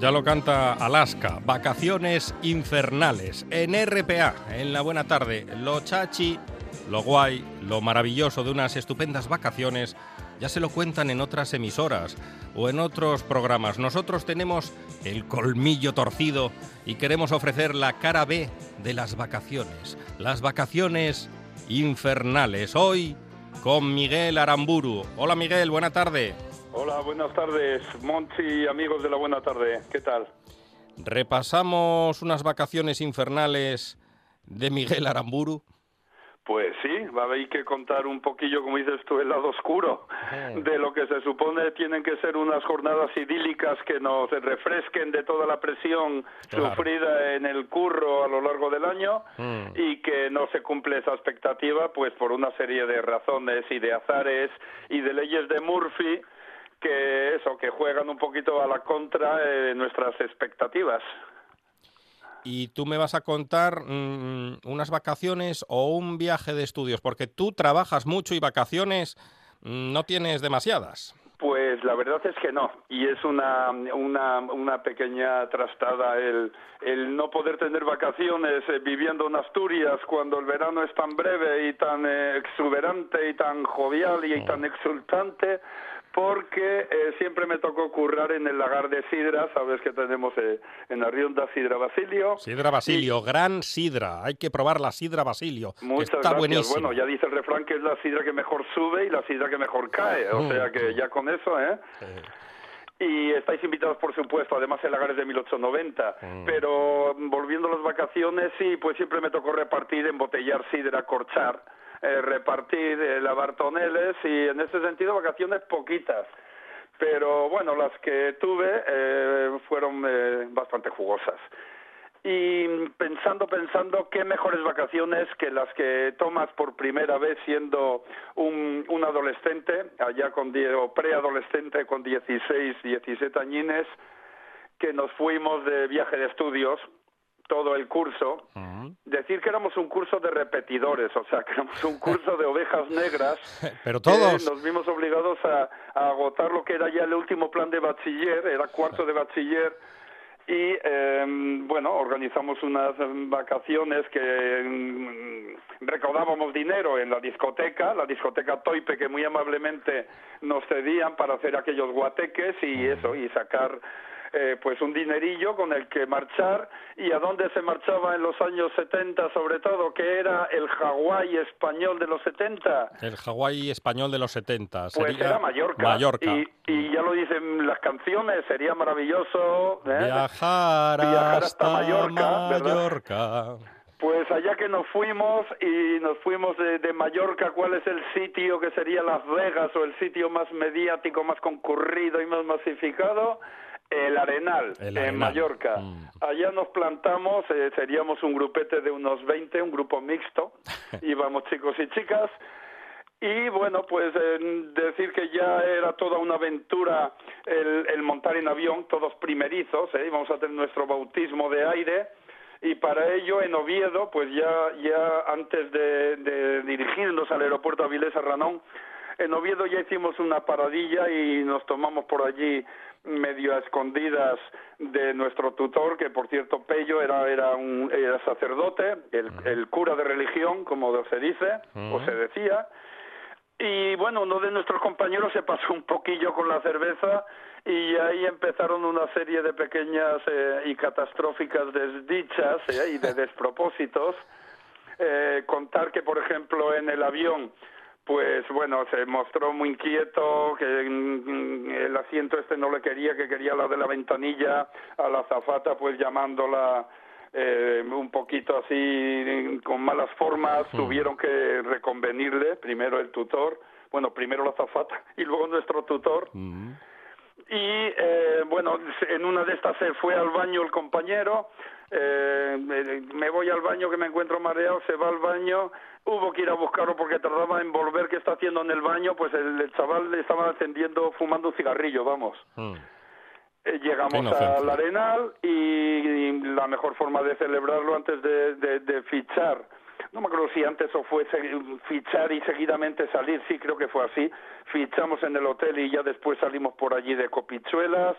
Ya lo canta Alaska, Vacaciones Infernales, en RPA, en la buena tarde. Lo chachi, lo guay, lo maravilloso de unas estupendas vacaciones, ya se lo cuentan en otras emisoras o en otros programas. Nosotros tenemos el colmillo torcido y queremos ofrecer la cara B de las vacaciones, las vacaciones infernales. Hoy con Miguel Aramburu. Hola Miguel, buena tarde. Hola, buenas tardes, Monchi, amigos de la buena tarde. ¿Qué tal? Repasamos unas vacaciones infernales de Miguel Aramburu. Pues sí, va a haber que contar un poquillo, como dices tú, el lado oscuro de lo que se supone tienen que ser unas jornadas idílicas que nos refresquen de toda la presión Claro. sufrida en el curro a lo largo del año Mm. y que no se cumple esa expectativa pues por una serie de razones y de azares y de leyes de Murphy que eso, que juegan un poquito a la contra de nuestras expectativas. Y tú me vas a contar mm, unas vacaciones o un viaje de estudios, porque tú trabajas mucho y vacaciones mm, no tienes demasiadas. Pues la verdad es que no, y es una, una, una pequeña trastada el, el no poder tener vacaciones eh, viviendo en Asturias cuando el verano es tan breve y tan eh, exuberante y tan jovial y, tan exultante, porque eh, siempre me tocó currar en el lagar de Sidra, sabes que tenemos eh, en la Rionda Sidra Basilio. Sidra Basilio, gran sidra. Hay que probar la sidra Basilio. que Muchas está gracias. buenísima. Bueno, ya dice el refrán que es la sidra que mejor sube y la sidra que mejor cae. O Mm. sea que ya con eso, ¿eh? Eh, Y estáis invitados, por supuesto, además el lagar es de 1890. Mm. Pero mm, volviendo a las vacaciones, sí, pues siempre me tocó repartir, embotellar sidra, corchar, eh, repartir, eh, lavar toneles y en ese sentido vacaciones poquitas. Pero bueno, las que tuve eh, fueron eh, bastante jugosas. Y pensando, pensando, qué mejores vacaciones que las que tomas por primera vez siendo un, un adolescente, allá con, o preadolescente con 16, 17 añines, que nos fuimos de viaje de estudios, todo el curso. Decir que éramos un curso de repetidores, o sea, que éramos un curso de ovejas negras. Pero todos. nos vimos obligados a, a agotar lo que era ya el último plan de bachiller, era cuarto de bachiller, y eh, bueno, organizamos unas em, vacaciones que mm, recaudábamos dinero en la discoteca, la discoteca Toipe, que muy amablemente nos cedían para hacer aquellos guateques y eso, y sacar eh, pues un dinerillo con el que marchar y a dónde se marchaba en los años 70 sobre todo, que era el Hawái español de los 70. El Hawái español de los 70. Pues sería era Mallorca. Mallorca. Y, y ya lo dicen las canciones, sería maravilloso. ¿eh? Viajar, Viajar hasta Mallorca. Mallorca. Pues allá que nos fuimos y nos fuimos de, de Mallorca, ¿cuál es el sitio que sería Las Vegas o el sitio más mediático, más concurrido y más masificado? El Arenal, El en. Mallorca. Mm. Allá nos plantamos, eh, seríamos un grupete de unos 20, un grupo mixto. Íbamos chicos y chicas. Y bueno, pues eh, decir que ya era toda una aventura el, el montar en avión, todos primerizos, ¿eh? íbamos a tener nuestro bautismo de aire. Y para ello, en Oviedo, pues ya, ya antes de, de dirigirnos al aeropuerto Avilés Serranón, en Oviedo ya hicimos una paradilla y nos tomamos por allí medio a escondidas de nuestro tutor, que por cierto Pello era, era un era sacerdote, el, el cura de religión, como se dice, o se decía, y bueno, uno de nuestros compañeros se pasó un poquillo con la cerveza y ahí empezaron una serie de pequeñas eh, y catastróficas desdichas eh, y de despropósitos. Eh, contar que, por ejemplo, en el avión, pues bueno, se mostró muy inquieto, que mm, el asiento este no le quería, que quería la de la ventanilla, a la azafata pues llamándola eh, un poquito así con malas formas, tuvieron que reconvenirle, primero el tutor, bueno, primero la azafata y luego nuestro tutor. Mm. Y eh, bueno, en una de estas se fue al baño el compañero, eh, me- voy al baño que me encuentro mareado, se va al baño, hubo que ir a buscarlo porque tardaba en volver, ¿qué está haciendo en el baño? Pues el, el chaval le estaba encendiendo, fumando un cigarrillo, vamos. Mm. Eh, llegamos al Arenal y, y la mejor forma de celebrarlo antes de, de- de fichar, no me acuerdo si antes o fue fichar y seguidamente salir, sí creo que fue así, fichamos en el hotel y ya después salimos por allí de copichuelas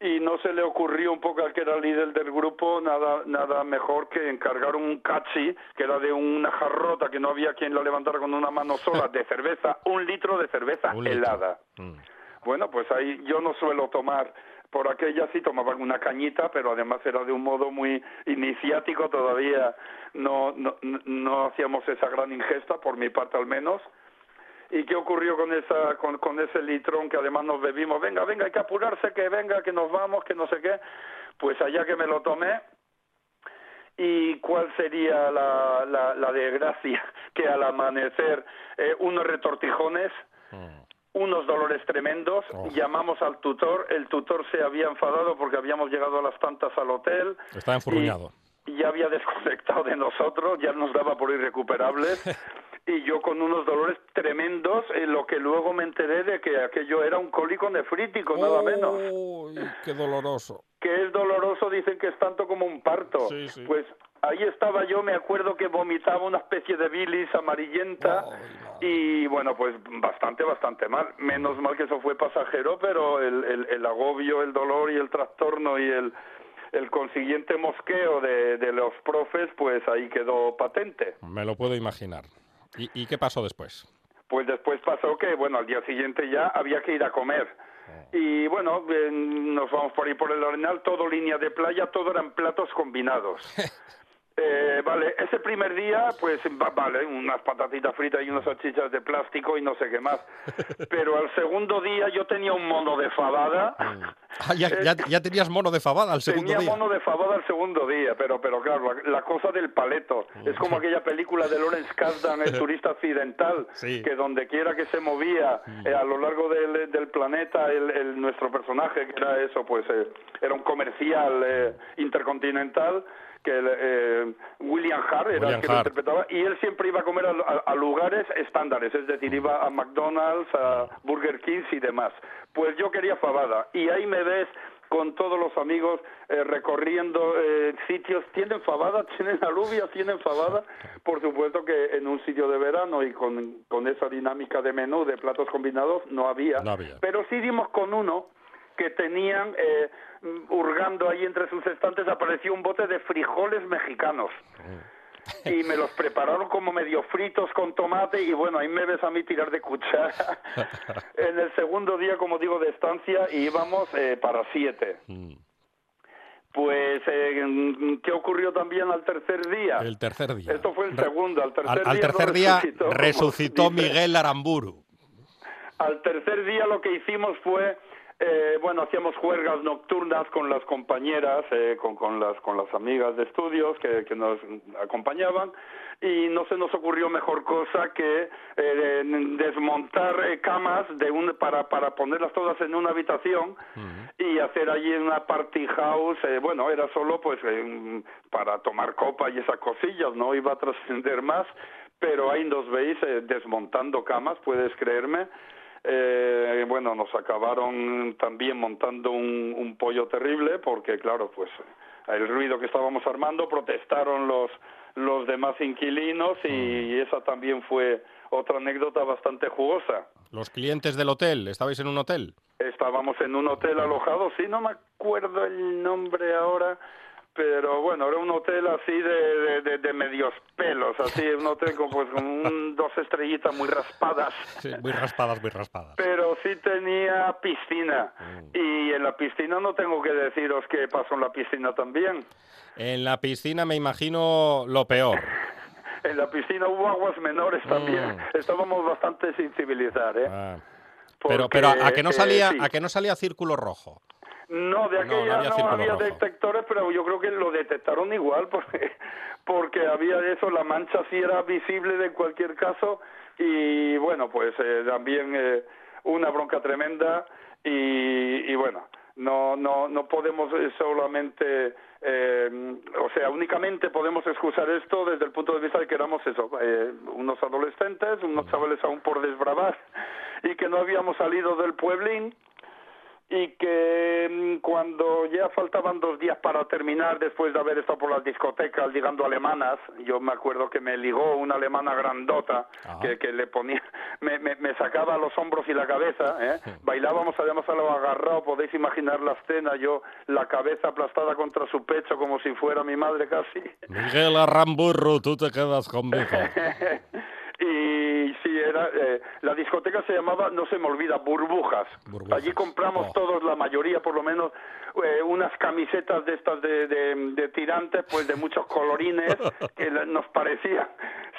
y no se le ocurrió un poco al que era el líder del grupo nada nada mejor que encargar un cachi que era de una jarrota que no había quien la levantara con una mano sola de cerveza, un litro de cerveza Un helada. Mm. Bueno, pues ahí yo no suelo tomar, por aquella sí tomaba una cañita, pero además era de un modo muy iniciático, todavía no, no, no hacíamos esa gran ingesta, por mi parte al menos. ¿Y qué ocurrió con, esa, con, con ese litrón que además nos bebimos? Venga, venga, hay que apurarse, que venga, que nos vamos, que no sé qué. Pues allá que me lo tomé, ¿Y cuál sería la, la, la desgracia? Que al amanecer eh, unos retortijones, unos dolores tremendos, Oh. llamamos al tutor, el tutor se había enfadado porque habíamos llegado a las tantas al hotel. Estaba enfurruñado. Y ya había desconectado de nosotros, ya nos daba por irrecuperables. y yo con unos dolores tremendos, en lo que luego me enteré de que aquello era un cólico nefrítico, nada menos Uy, qué doloroso. que es doloroso, dicen que es tanto como un parto. Sí, sí. Pues ahí estaba yo, me acuerdo que vomitaba una especie de bilis amarillenta madre. y bueno, pues bastante, bastante mal. Menos mal que eso fue pasajero, pero el, el, el agobio, el dolor y el trastorno y el, el consiguiente mosqueo de, de los profes, pues ahí quedó patente. Me lo puedo imaginar. ¿Y, y qué pasó después? Pues después pasó que, bueno, al día siguiente ya había que ir a comer. Y bueno, eh, nos vamos por ahí por el Arenal, todo línea de playa, todo eran platos combinados. Eh, vale, ese primer día, pues va- vale, unas patatitas fritas y unas salchichas de plástico y no sé qué más. Pero al segundo día yo tenía un mono de fabada. Ah, ya, ya- ya tenías mono de fabada al segundo Tenía día. mono de fabada al segundo día, pero pero claro, la, la cosa del paleto. Es como aquella película de Lawrence Kasdan, El turista accidental, Sí. que donde quiera que se movía eh, a lo largo del, del planeta, el, el- nuestro personaje, que era eso, pues eh, era un comercial eh, intercontinental, que eh, William Hart era William el que lo Hart. interpretaba, y él siempre iba a comer a, a- a lugares estándares, es decir, iba a McDonald's, a Burger King y demás. Pues yo quería fabada, y ahí me ves con todos los amigos eh, recorriendo eh, sitios. ¿Tienen fabada? ¿Tienen alubias? ¿Tienen fabada? Por supuesto que en un sitio de verano y con, con esa dinámica de menú de platos combinados no había. No había. Pero sí dimos con uno que tenían, eh, hurgando ahí entre sus estantes, apareció un bote de frijoles mexicanos. Y me los prepararon como medio fritos con tomate y bueno, ahí me ves a mí tirar de cuchara. en el segundo día, como digo, de estancia íbamos eh, para siete. Mm. Pues, eh, ¿qué ocurrió también al tercer día? El tercer día. Esto fue el segundo. Al tercer al, al día, tercer no día resucitó, resucitó. Miguel Aramburu. Al tercer día lo que hicimos fue Eh, bueno, hacíamos juergas nocturnas con las compañeras, eh, con, con, las, con las amigas de estudios que, que nos acompañaban y no se nos ocurrió mejor cosa que eh, desmontar eh, camas de un, para, para ponerlas todas en una habitación y hacer allí una party house. Eh, bueno, era solo pues eh, para tomar copa y esas cosillas, no iba a trascender más, pero ahí nos veis eh, desmontando camas, puedes creerme. Eh, bueno, nos acabaron también montando un, un pollo terrible porque, claro, pues el ruido que estábamos armando protestaron los los demás inquilinos y esa también fue otra anécdota bastante jugosa. Los clientes del hotel, ¿estabais en un hotel? Estábamos en un hotel alojado, sí, no me acuerdo el nombre ahora, pero bueno, era un hotel así de, de, de, de medios pelos, así, un hotel con, pues, con un- dos estrellitas muy raspadas. Sí, muy raspadas, muy raspadas. Pero sí tenía piscina. Y en la piscina no tengo que deciros qué pasó en la piscina también. En la piscina me imagino lo peor. En la piscina hubo aguas menores también. Mm. Estábamos bastante sin civilizar, ¿eh? Ah. Pero, Porque, pero a que no eh, salía, sí. a que no salía círculo rojo. No, de No, no aquella había no, había detectores, pero yo creo que lo detectaron igual, porque, porque había eso, la mancha sí era visible de cualquier caso, y bueno, pues eh, también eh, una bronca tremenda, y, y bueno, no, no, no podemos eh, solamente, eh, o sea, únicamente podemos excusar esto desde el punto de vista de que éramos eso, eh, unos adolescentes, unos chavales aún por desbravar, y que no habíamos salido del pueblín, y que mm, cuando ya faltaban dos días para terminar, después de haber estado por las discotecas ligando alemanas, yo me acuerdo que me ligó una alemana grandota que, que le ponía, me, me, me sacaba los hombros y la cabeza, ¿eh? bailábamos además a lo agarrado, podéis imaginar la escena, yo la cabeza aplastada contra su pecho como si fuera mi madre casi. Miguel Arramburro, tú te quedas conmigo. y sí, era, eh, la discoteca se llamaba, no se me olvida, Burbujas. Burbujas. Allí compramos Oh. todos, la mayoría por lo menos, eh, unas camisetas de estas de, de, de tirantes, pues de muchos colorines, que nos parecían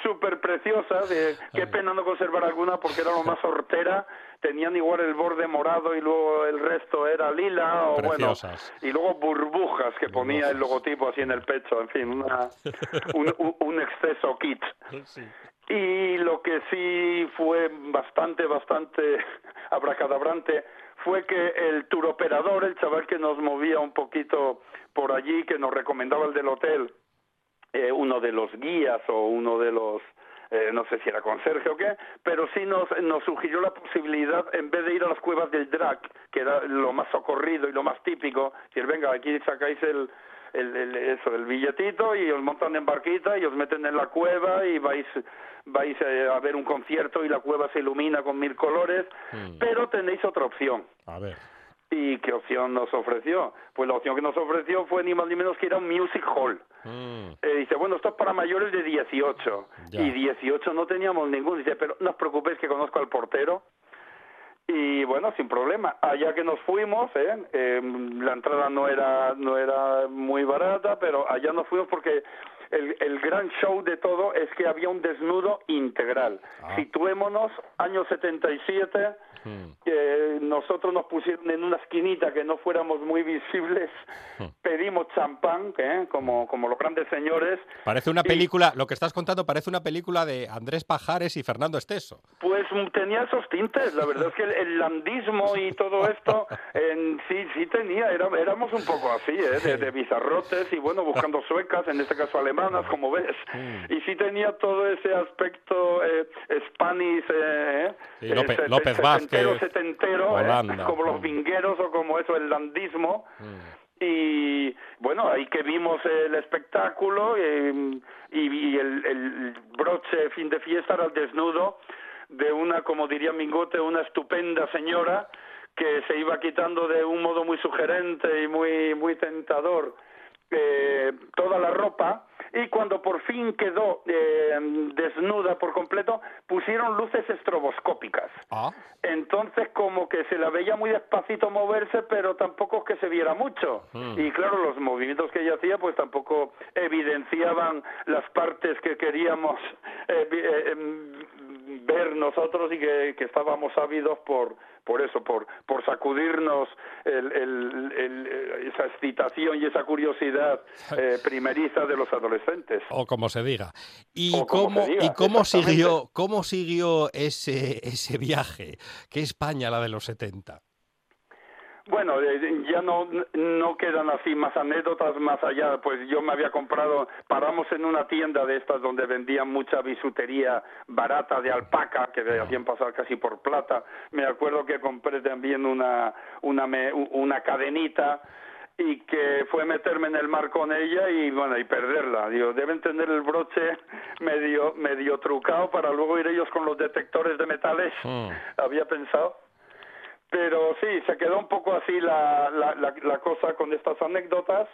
súper preciosas. eh, qué pena no conservar alguna porque era lo más hortera. Tenían igual el borde morado y luego el resto era lila o bueno. Y luego burbujas que ponía el logotipo así en el pecho, en fin, una, un, un- un exceso kit. Y lo que sí fue bastante, bastante abracadabrante fue que el turoperador, el chaval que nos movía un poquito por allí, que nos recomendaba el del hotel, eh, uno de los guías o uno de los eh, no sé si era conserje o qué, pero sí nos, nos sugirió la posibilidad, en vez de ir a las cuevas del Drac, que era lo más socorrido y lo más típico, decir, venga, aquí sacáis el, el, el- eso, el billetito y os montan en barquita y os meten en la cueva y vais vais eh, a ver un concierto y la cueva se ilumina con mil colores, pero tenéis otra opción. A ver. ¿Y qué opción nos ofreció? Pues la opción que nos ofreció fue ni más ni menos que ir a un music hall. Mm, Eh, dice, bueno, esto es para mayores de 18. Ya. Y 18 no teníamos ningún. Dice, pero no os preocupéis que conozco al portero. Y bueno, sin problema. Allá que nos fuimos, ¿eh? Eh, la entrada no era, no era muy barata, pero allá nos fuimos porque el, el gran show de todo es que había un desnudo integral. Ah. Situémonos, año 77, mm. eh, nosotros nos pusieron en una esquinita que no fuéramos muy visibles, pedimos champán, ¿eh? como, como los grandes señores, Parece una Y- película, lo que estás contando parece una película de Andrés Pajares y Fernando Esteso. Pues tenía esos tintes, la verdad es que el, el landismo y todo esto, en, sí, sí tenía, era- éramos un poco así, ¿eh? de, de bizarrotes y bueno, buscando suecas, en este caso alemanas, como ves, y sí tenía todo ese aspecto eh, Spanish, eh, Sí, eh, López- set- López setentero, Vázquez, setentero. Holanda. como los Mm. vingueros o como eso, el landismo. Y bueno, ahí que vimos el espectáculo eh, y, y el, el broche fin de fiesta era el desnudo de una, como diría Mingote, una estupenda señora que se iba quitando de un modo muy sugerente y muy, muy tentador eh, toda la ropa y cuando por fin quedó eh, desnuda por completo pusieron luces estroboscópicas. Ah, Entonces como que se la veía muy despacito moverse, pero tampoco que se viera mucho. Mm. Y claro, los movimientos que ella hacía pues tampoco evidenciaban las partes que queríamos eh, eh, em, ver nosotros y que, que estábamos ávidos por por eso, por, por sacudirnos el, el, esa excitación y esa curiosidad eh, primeriza de los adolescentes. O como se diga. ¿Y cómo, ¿y cómo siguió, cómo siguió ese, ese viaje? ¿Qué España la de los 70? Bueno, eh, ya no, no quedan así más anécdotas más allá. Pues yo me había comprado, paramos en una tienda de estas donde vendían mucha bisutería barata de alpaca, que me hacían pasar casi por plata. Me acuerdo que compré también una, una, una cadenita y que fue meterme en el mar con ella y bueno y perderla digo deben tener el broche medio medio trucado para luego ir ellos con los detectores de metales mm. había pensado pero sí, se quedó un poco así la, la, la, cosa con estas anécdotas.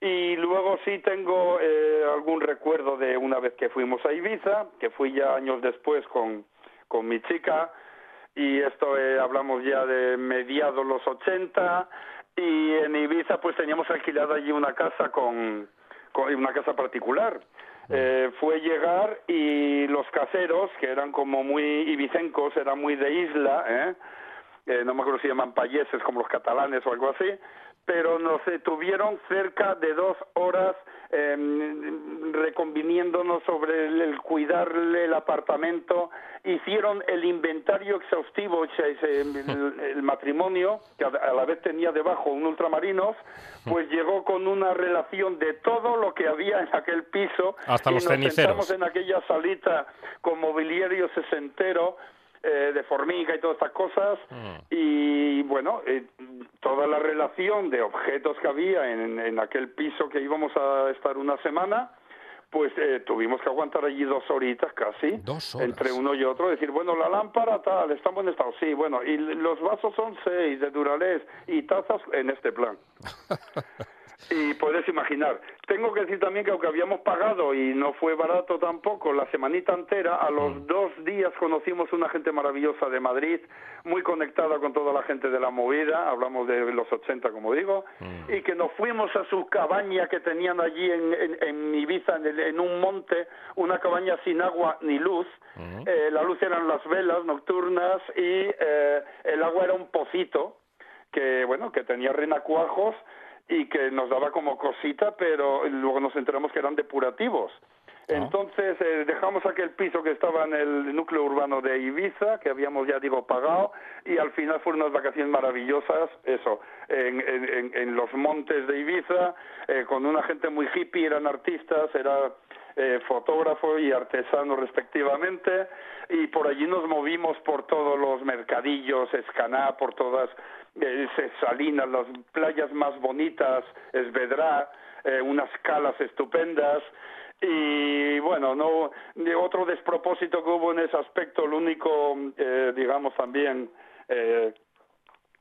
Y luego sí tengo eh, algún recuerdo de una vez que fuimos a Ibiza, que fui ya años después con, con mi chica, y esto eh, hablamos ya de mediados los 80, y en Ibiza pues teníamos alquilada allí una casa con, con una casa particular. Eh, fue llegar y los caseros, que eran como muy ibicencos, eran muy de isla, ¿eh? Eh, no me acuerdo si llaman payeses como los catalanes o algo así, pero nos tuvieron cerca de dos horas eh, reconviniéndonos sobre el, cuidarle el apartamento, hicieron el inventario exhaustivo, el, matrimonio, que a, la vez tenía debajo un ultramarinos, pues llegó con una relación de todo lo que había en aquel piso. Hasta los nos Sentamos en aquella salita con mobiliario sesentero, eh, de formiga y todas estas cosas. Mm. y bueno eh, toda la relación de objetos que había en, en, aquel piso que íbamos a estar una semana pues eh, tuvimos que aguantar allí dos horitas casi. Entre uno y otro decir bueno la lámpara tal está en buen estado sí bueno y los vasos son seis de Duralés y tazas en este plan Y puedes imaginar. Tengo que decir también que aunque habíamos pagado y no fue barato tampoco la semanita entera, a los mm. dos días conocimos una gente maravillosa de Madrid, muy conectada con toda la gente de la movida, hablamos de los 80 como digo, mm. y que nos fuimos a su cabaña que tenían allí en, en, Ibiza, en, un monte, una cabaña sin agua ni luz, mm. eh, la luz eran las velas nocturnas y eh, el agua era un pocito que bueno que tenía renacuajos y que nos daba como cosita, pero luego nos enteramos que eran depurativos. Ah. Entonces eh, dejamos aquel piso que estaba en el núcleo urbano de Ibiza, que habíamos ya digo pagado, y al final fueron unas vacaciones maravillosas, eso, en, en, en los montes de Ibiza, eh, con una gente muy hippie, eran artistas, era eh, fotógrafo y artesano respectivamente, y por allí nos movimos por todos los mercadillos, Escaná, por todas eh, Salinas, las playas más bonitas, Esvedra, eh, unas calas estupendas, y bueno, no otro despropósito que hubo en ese aspecto, lo único, eh, digamos también, eh,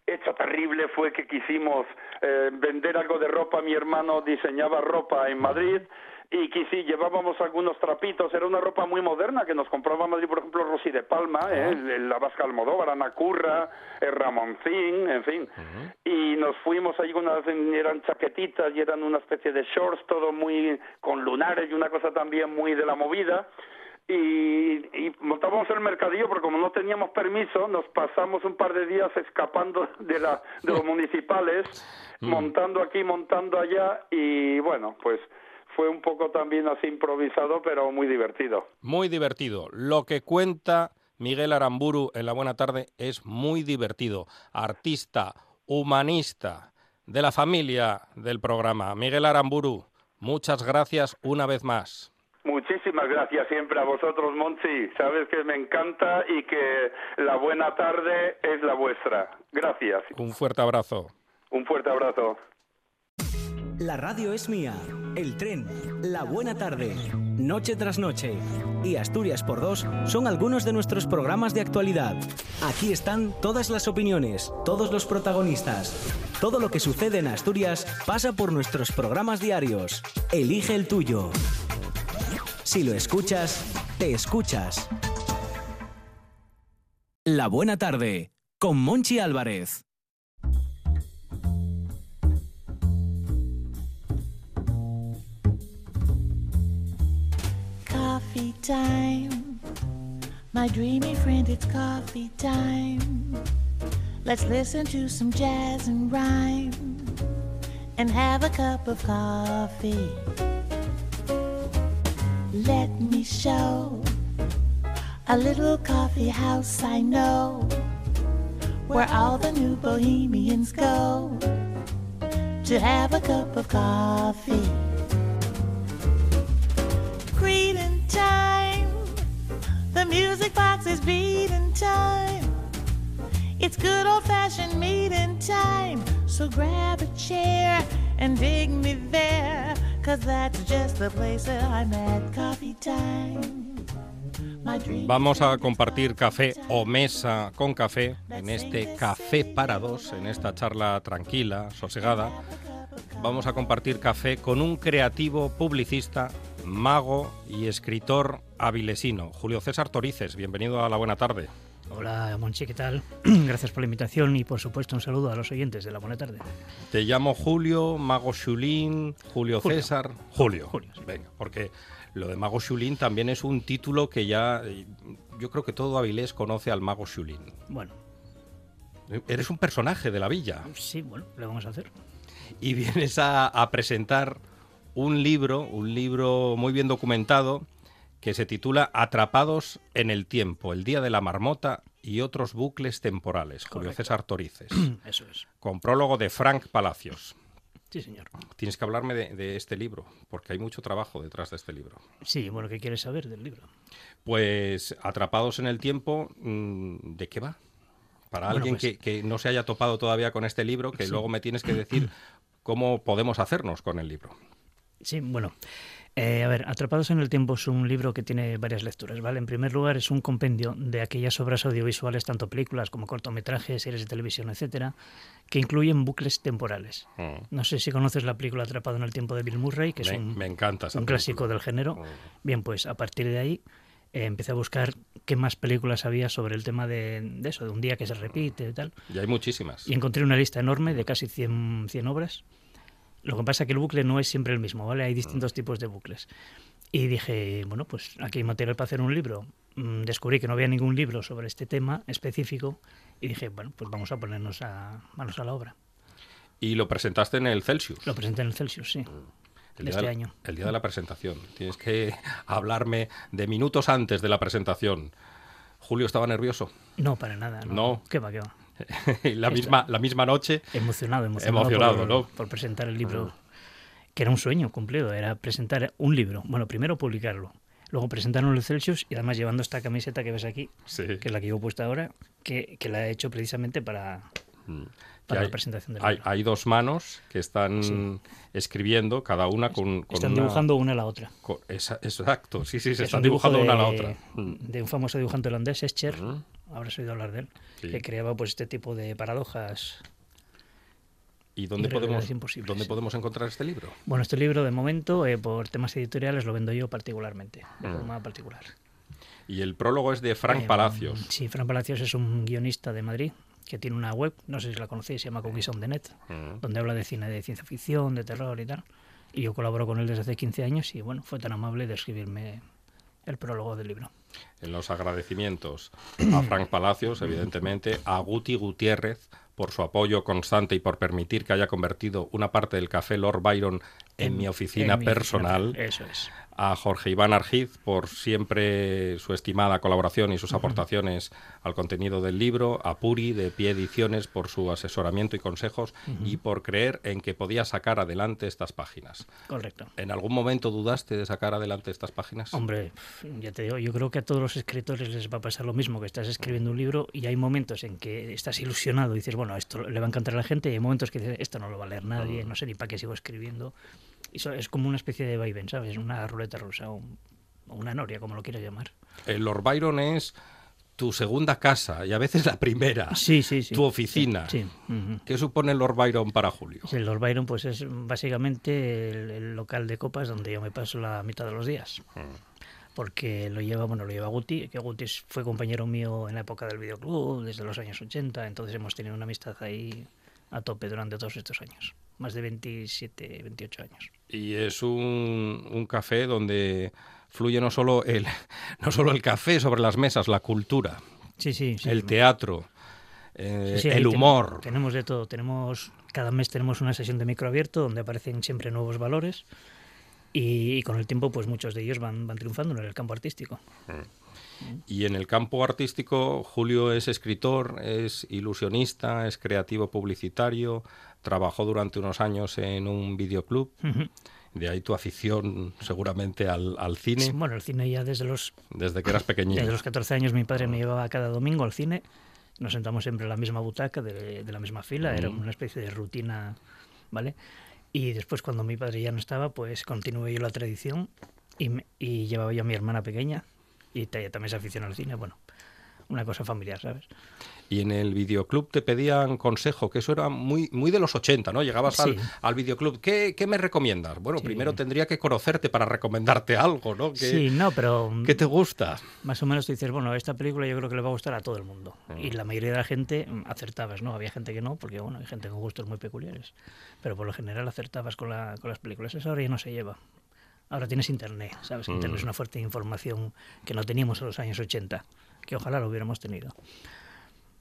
hecho terrible fue que quisimos eh, vender algo de ropa, mi hermano diseñaba ropa en Madrid, y que sí, llevábamos algunos trapitos, era una ropa muy moderna que nos compraba Madrid, por ejemplo, Rosy de Palma, ¿eh? la Vasca Almodóvar, Ana Curra, el Ramoncín, en fin, y nos fuimos allí con unas, eran chaquetitas y eran una especie de shorts, todo muy con lunares y una cosa también muy de la movida, y, y montábamos el mercadillo porque como no teníamos permiso nos pasamos un par de días escapando de la de los municipales mm. montando aquí montando allá. Y bueno pues fue un poco también así improvisado, pero muy divertido. Muy divertido. Lo que cuenta Miguel Aramburu en La Buena Tarde es muy divertido. Artista, humanista, de la familia del programa. Miguel Aramburu, muchas gracias una vez más. Muchísimas gracias siempre a vosotros, Monchi. Sabes que me encanta y que la buena tarde es la vuestra. Gracias. Un fuerte abrazo. Un fuerte abrazo. La radio es mía, el tren, la buena tarde, noche tras noche y Asturias por dos son algunos de nuestros programas de actualidad. Aquí están todas las opiniones, todos los protagonistas. Todo lo que sucede en Asturias pasa por nuestros programas diarios. Elige el tuyo. Si lo escuchas, te escuchas. La buena tarde, con Monchi Álvarez. My dreamy friend, it's coffee time. Let's listen to some jazz and rhyme and have a cup of coffee. Let me show a little coffee house I know where all the new bohemians go to have a cup of coffee. Greeting time, music box is beating time. It's good old fashioned meeting time. So grab a chair and dig me there. Cause that's just the place that I'm at coffee time. My dream Vamos a compartir café o mesa con café en este café para dos, en esta charla tranquila, sosegada. Vamos a compartir café con un creativo publicista, mago y escritor avilesino, Julio César Torices. Bienvenido a la buena tarde. Hola, Monchi, ¿qué tal? Gracias por la invitación y, por supuesto, un saludo a los oyentes de la buena tarde. Te llamo Julio, Mago Chulín, Julio, Julio. César. Julio. Julio, sí. Venga, porque lo de Mago Chulín también es un título que ya. eh, Yo creo que todo Avilés conoce al Mago Chulín. Bueno, Eres un personaje de la villa sí, bueno, lo vamos a hacer. y vienes a, a presentar un libro, un libro muy bien documentado que se titula Atrapados en el tiempo, el día de la marmota y otros bucles temporales. Julio. César Torices, Eso es. con prólogo de Frank Palacios. Sí, señor. Tienes que hablarme de, de este libro, porque hay mucho trabajo detrás de este libro. Sí, bueno, ¿qué quieres saber del libro? Pues Atrapados en el tiempo, mm, ¿de qué va? Para Bueno, alguien pues- que, que no se haya topado todavía con este libro, que luego me tienes que decir cómo podemos hacernos con el libro. Sí, bueno. eh, a ver, Atrapados en el Tiempo es un libro que tiene varias lecturas, ¿vale? En primer lugar, es un compendio de aquellas obras audiovisuales, tanto películas como cortometrajes, series de televisión, etcétera, que incluyen bucles temporales. Mm. No sé si conoces la película Atrapado en el Tiempo de Bill Murray, que es un, me encanta esa un clásico del género. Mm. Bien, pues a partir de ahí eh, empecé a buscar qué más películas había sobre el tema de, de eso, de un día que se repite y tal. Y hay muchísimas. Y encontré una lista enorme de casi 100, 100 obras. Lo que pasa es que el bucle no es siempre el mismo, ¿vale? Hay distintos tipos de bucles. Y dije, bueno, pues aquí hay material para hacer un libro. Mm, Descubrí que no había ningún libro sobre este tema específico y dije, bueno, pues vamos a ponernos a manos a la obra. Y lo presentaste en el Celsius. Lo presenté en el Celsius, sí. el de día este del- año. El día de la presentación. Tienes que hablarme de minutos antes de la presentación. Julio estaba nervioso. No, para nada. No. No. ¿Qué va, qué va? la, misma, la misma noche. Emocionado, emocionado, Emocionado, por, ¿no? por presentar el libro, que era un sueño cumplido, era presentar un libro. Bueno, primero publicarlo, luego presentarlo en el Celsius y además llevando esta camiseta que ves aquí, Sí. que es la que llevo puesta ahora, que, que la he hecho precisamente para, Que para hay, la presentación del hay, libro. hay dos manos que están Sí. escribiendo, cada una con, con Están una- dibujando una a la otra. con- esa- exacto, sí, sí, se Es están dibujando una a la de- otra. Mm. De un famoso dibujante holandés, Escher, Ujú. Habrás oído hablar de él, Sí. que creaba pues este tipo de paradojas. ¿Y dónde podemos, dónde podemos encontrar este libro? Bueno, este libro de momento, eh, por temas editoriales, lo vendo yo particularmente, de Mm. forma particular. Y el prólogo es de Frank Eh, Palacios. Sí, Fran Palacios es un guionista de Madrid que tiene una web, no sé si la conocéis, se llama Net, Mm. donde habla de cine de ciencia ficción, de terror y tal. Y yo colaboro con él desde hace 15 años y bueno, fue tan amable de escribirme el prólogo del libro. En los agradecimientos a Frank Palacios, evidentemente, a Guti Gutiérrez por su apoyo constante y por permitir que haya convertido una parte del café Lord Byron en, mi oficina en personal. Eso es. A Jorge Iván Argiz por siempre su estimada colaboración y sus aportaciones al contenido del libro, a Puri de Pie Ediciones por su asesoramiento y consejos y por creer en que podía sacar adelante estas páginas. Correcto. ¿En algún momento dudaste de sacar adelante estas páginas? Hombre, ya te digo, yo creo que a todos los escritores les va a pasar lo mismo, que estás escribiendo un libro y hay momentos en que estás ilusionado y dices, bueno, esto le va a encantar a la gente, y hay momentos que dices, esto no lo va a leer nadie, no sé ni para qué sigo escribiendo. Y eso es como una especie de vaivén, ¿sabes? Una ruleta rusa o un- o una noria, como lo quieras llamar. El Lord Byron es tu segunda casa y a veces la primera. Sí, sí, sí. Tu oficina. Sí. ¿Qué supone el Lord Byron para Julio? El Lord Byron pues es básicamente el, el local de copas donde yo me paso la mitad de los días. Porque lo lleva, bueno, lo lleva Guti, que Guti fue compañero mío en la época del videoclub, desde los años 80, entonces hemos tenido una amistad ahí a tope durante todos estos años. Más de 27, 28 años. Y es un, un café donde fluye no solo el, no solo el café sobre las mesas, la cultura, Sí, sí, sí. el teatro, eh, el humor. tenemos de todo. Tenemos cada mes tenemos una sesión de micro abierto donde aparecen siempre nuevos valores y, y con el tiempo pues muchos de ellos van, van triunfando en el campo artístico. Y en el campo artístico, Julio es escritor, es ilusionista, es creativo publicitario, trabajó durante unos años en un videoclub. De ahí tu afición seguramente al, al cine, Bueno, el cine ya desde los desde que eras pequeñito. desde los 14 años mi padre me llevaba cada domingo al cine. Nos sentamos siempre en la misma butaca de, de la misma fila, era una especie de rutina, ¿vale? Y después cuando mi padre ya no estaba, pues continué yo la tradición y, me- y llevaba yo a mi hermana pequeña y también se aficionó al cine, bueno, una cosa familiar, ¿sabes? Y en el videoclub te pedían consejo, que eso era muy, muy de los 80, ¿no? Llegabas al, Sí. al videoclub, ¿qué, qué me recomiendas? Bueno, Sí. primero tendría que conocerte para recomendarte algo, ¿no? ¿Qué, Sí, no, pero qué te gusta? más o menos tú dices, bueno, esta película yo creo que le va a gustar a todo el mundo. Y la mayoría de la gente mm, acertabas, ¿no? Había gente que no, porque bueno, hay gente con gustos muy peculiares. Pero por lo general acertabas con, la, con las películas. Eso ahora ya no se lleva. Ahora tienes internet, ¿sabes? Internet es una fuerte información que no teníamos en los años 80, que ojalá lo hubiéramos tenido.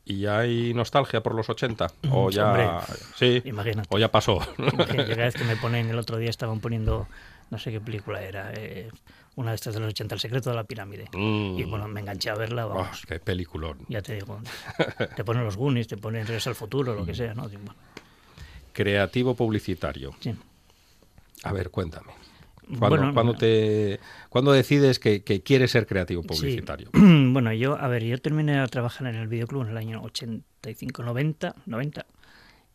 ¿Y hay nostalgia por los 80? ¿O Mm, ya, hombre, sí, imagínate. o ya pasó? Imagínate, Cada vez que me ponen, el otro día estaban poniendo, no sé qué película era, eh, una de estas de los 80, El secreto de la pirámide. Mm. Y bueno, me enganché a verla, Ah, qué peliculón. Ya te digo, te ponen los Goonies, te ponen Regreso al futuro, lo que sea, ¿no? Bueno, Creativo publicitario. sí. A ver, cuéntame. ¿Cuándo, Bueno, cuándo te, cuándo decides que, que quieres ser creativo publicitario? Sí. bueno, yo, a ver, yo terminé a trabajar en el videoclub en el año 85, 90, 90.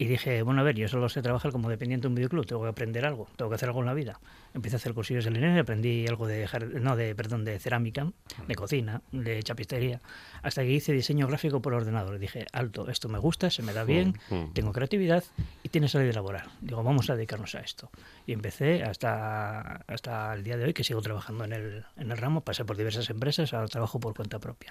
Y dije, bueno, a ver, yo solo sé trabajar como dependiente de un videoclub, tengo que aprender algo, tengo que hacer algo en la vida. Empecé a hacer cursillos en línea y aprendí algo de, no, de, perdón, de cerámica, de cocina, de chapistería, hasta que hice diseño gráfico por ordenador. Y dije, alto, esto me gusta, se me da bien, tengo creatividad y tiene salida laboral. Digo, vamos a dedicarnos a esto. Y empecé hasta, hasta el día de hoy, que sigo trabajando en el, en el ramo, pasé por diversas empresas, ahora trabajo por cuenta propia.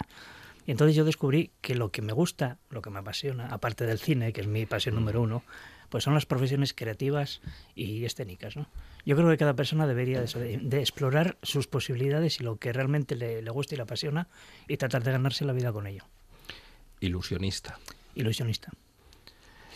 Y entonces yo descubrí que lo que me gusta, lo que me apasiona, aparte del cine, que es mi pasión número uno, pues son las profesiones creativas y escénicas. ¿no? Yo creo que cada persona debería de, explorar sus posibilidades y lo que realmente le, le gusta y le apasiona y tratar de ganarse la vida con ello. Ilusionista. Ilusionista.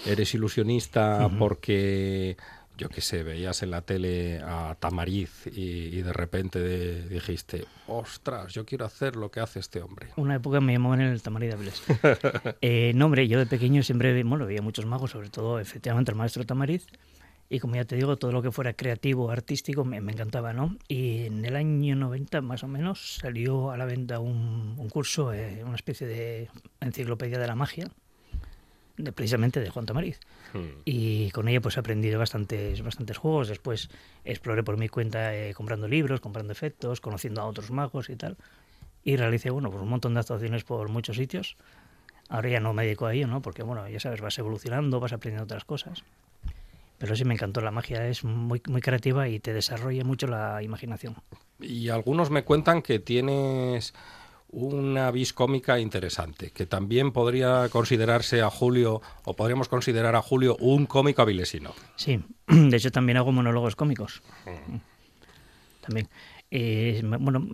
Eres ilusionista porque, yo qué sé, veías en la tele a Tamariz y, y de repente de- dijiste, ostras, yo quiero hacer lo que hace este hombre. Una época me llamaban el Tamarí de Avilés. eh, no, hombre, yo de pequeño siempre bueno, veía muchos magos, sobre todo, efectivamente, el maestro Tamariz. Y como ya te digo, todo lo que fuera creativo, artístico, me, me encantaba, ¿no? Y en el año 90, más o menos, salió a la venta un, un curso, eh, una especie de enciclopedia de la magia, de, precisamente de Juan Tamariz. Y con ella pues aprendí de bastantes, bastantes juegos. Después exploré por mi cuenta eh, comprando libros, comprando efectos, conociendo a otros magos y tal. Y realicé, bueno, pues un montón de actuaciones por muchos sitios. Ahora ya no me dedico a ello, ¿no? Porque, bueno, ya sabes, vas evolucionando, vas aprendiendo otras cosas. Pero sí me encantó, la magia es muy, muy creativa y te desarrolla mucho la imaginación. Y algunos me cuentan que tienes una vis cómica interesante, que también podría considerarse a Julio, o podríamos considerar a Julio un cómico avilesino. Sí, de hecho también hago monólogos cómicos. También. Eh, bueno,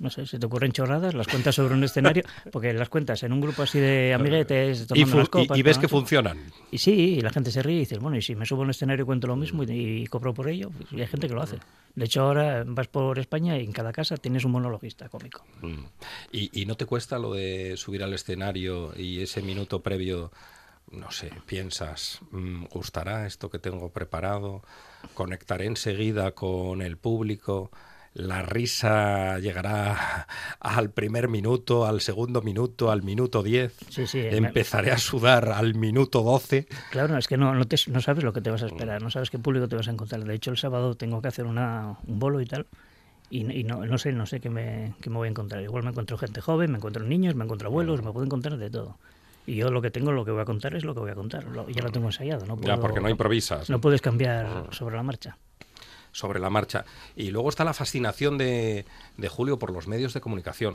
no sé, se te ocurren chorradas, las cuentas sobre un escenario, porque las cuentas en un grupo así de amiguetes, Y, tomando y- copas, y ves ¿no? que funcionan. Y sí, y la gente se ríe y dices, bueno, y si me subo a un escenario y cuento lo mismo y, y cobro por ello, pues, y hay gente que lo hace. De hecho, ahora vas por España y en cada casa tienes un monologuista cómico. Mm. ¿Y, y no te cuesta lo de subir al escenario y ese minuto previo, no sé, piensas, mm, ¿gustará esto que tengo preparado? ¿Conectaré enseguida con el público? ¿La risa llegará al primer minuto, al segundo minuto, al minuto 10? Sí, sí, me- ¿Empezaré a sudar al minuto 12? Claro, es que no, no, te- no sabes lo que te vas a esperar, no sabes qué público te vas a encontrar. De hecho, el sábado tengo que hacer una, un bolo y tal, y, y no, no sé, no sé qué me, qué me voy a encontrar. Igual me encuentro gente joven, me encuentro niños, me encuentro abuelos, me puedo encontrar de todo. Y yo lo que tengo, lo que voy a contar es lo que voy a contar. Lo- ya lo tengo ensayado. No Ya, porque no improvisas. No puedes cambiar sobre la marcha. Sobre la marcha. Y luego está la fascinación de, de Julio por los medios de comunicación,